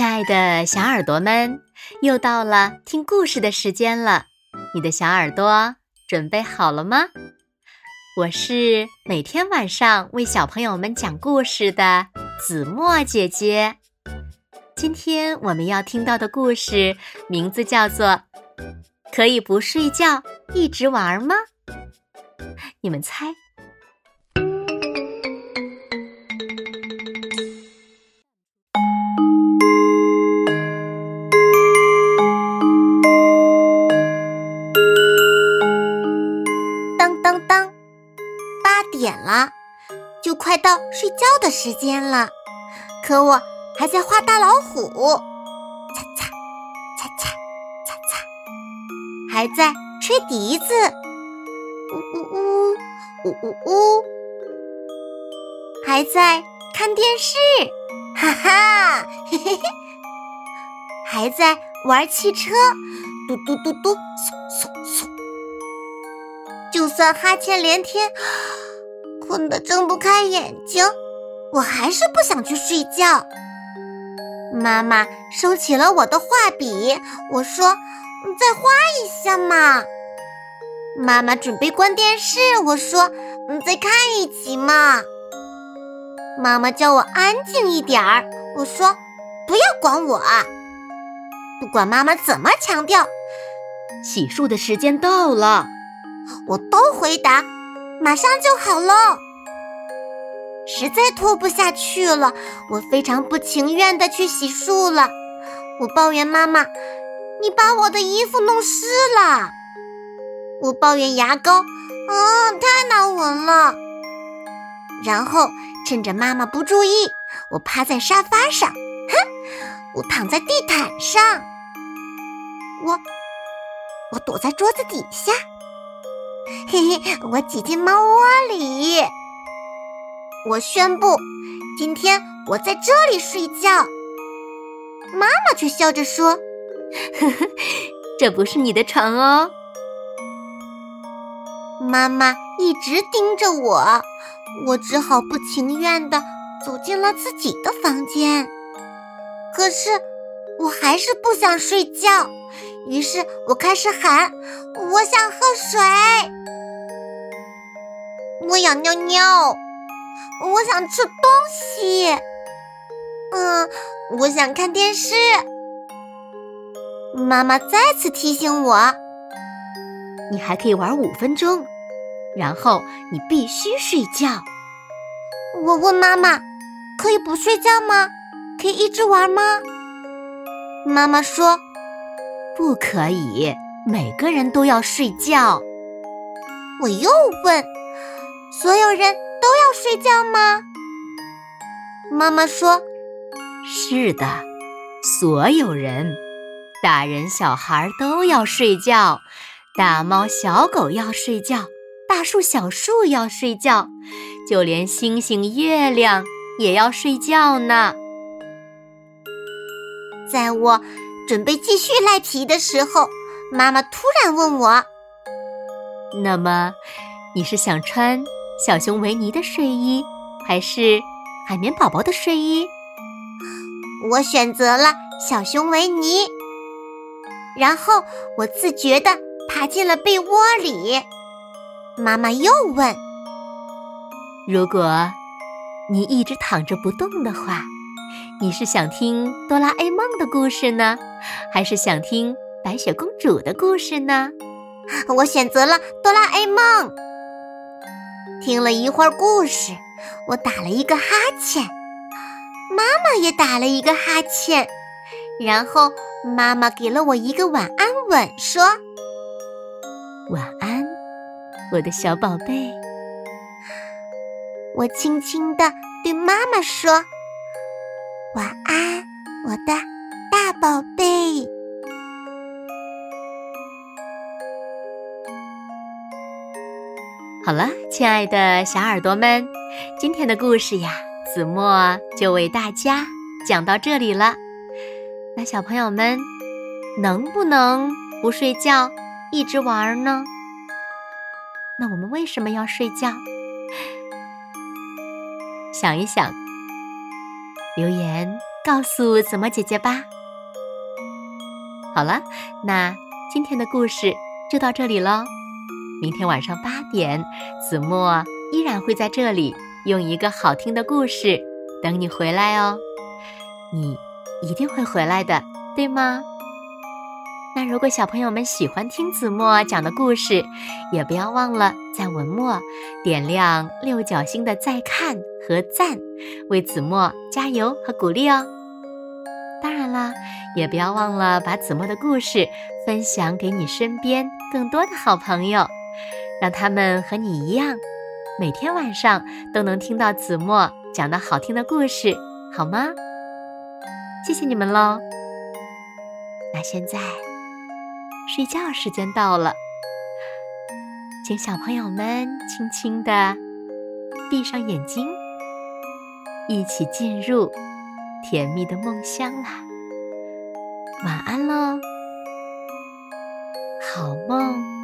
亲爱的小耳朵们，又到了听故事的时间了。你的小耳朵准备好了吗？我是每天晚上为小朋友们讲故事的子墨姐姐。今天我们要听到的故事名字叫做《可以不睡觉一直玩吗》？你们猜？睡觉的时间了，可我还在画大老虎，擦擦擦擦擦擦，还在吹笛子，呜呜呜呜呜呜，还在看电视，哈哈，嘿嘿嘿，还在玩汽车，嘟嘟嘟嘟，嗖嗖嗖，就算哈欠连天。困得睁不开眼睛，我还是不想去睡觉。妈妈收起了我的画笔，我说：“你再画一下嘛。”妈妈准备关电视，我说：“你再看一集嘛。”妈妈叫我安静一点儿，我说：“不要管我。”不管妈妈怎么强调，洗漱的时间到了，我都回答。马上就好了，实在拖不下去了，我非常不情愿的去洗漱了。我抱怨妈妈：“你把我的衣服弄湿了。”我抱怨牙膏：“啊，太难闻了。”然后趁着妈妈不注意，我趴在沙发上，哼，我躺在地毯上，我我躲在桌子底下。嘿嘿，我挤进猫窝里。我宣布，今天我在这里睡觉。妈妈却笑着说：“呵呵，这不是你的床哦。”妈妈一直盯着我，我只好不情愿地走进了自己的房间。可是，我还是不想睡觉。于是我开始喊：“我想喝水，我想尿尿，我想吃东西，嗯，我想看电视。”妈妈再次提醒我：“你还可以玩五分钟，然后你必须睡觉。”我问妈妈：“可以不睡觉吗？可以一直玩吗？”妈妈说。不可以，每个人都要睡觉。我又问：“所有人都要睡觉吗？”妈妈说：“是的，所有人，大人小孩都要睡觉，大猫小狗要睡觉，大树小树要睡觉，就连星星月亮也要睡觉呢。”在我。准备继续赖皮的时候，妈妈突然问我：“那么，你是想穿小熊维尼的睡衣，还是海绵宝宝的睡衣？”我选择了小熊维尼。然后我自觉地爬进了被窝里。妈妈又问：“如果你一直躺着不动的话？”你是想听哆啦 A 梦的故事呢，还是想听白雪公主的故事呢？我选择了哆啦 A 梦。听了一会儿故事，我打了一个哈欠，妈妈也打了一个哈欠，然后妈妈给了我一个晚安吻，说：“晚安，我的小宝贝。”我轻轻地对妈妈说。晚安，我的大宝贝。好了，亲爱的小耳朵们，今天的故事呀，子墨就为大家讲到这里了。那小朋友们，能不能不睡觉一直玩呢？那我们为什么要睡觉？想一想。留言告诉子墨姐姐吧。好了，那今天的故事就到这里喽。明天晚上八点，子墨依然会在这里用一个好听的故事等你回来哦。你一定会回来的，对吗？那如果小朋友们喜欢听子墨讲的故事，也不要忘了在文末点亮六角星的再看和赞，为子墨加油和鼓励哦。当然了，也不要忘了把子墨的故事分享给你身边更多的好朋友，让他们和你一样，每天晚上都能听到子墨讲的好听的故事，好吗？谢谢你们喽。那现在。睡觉时间到了，请小朋友们轻轻的闭上眼睛，一起进入甜蜜的梦乡啦！晚安喽，好梦。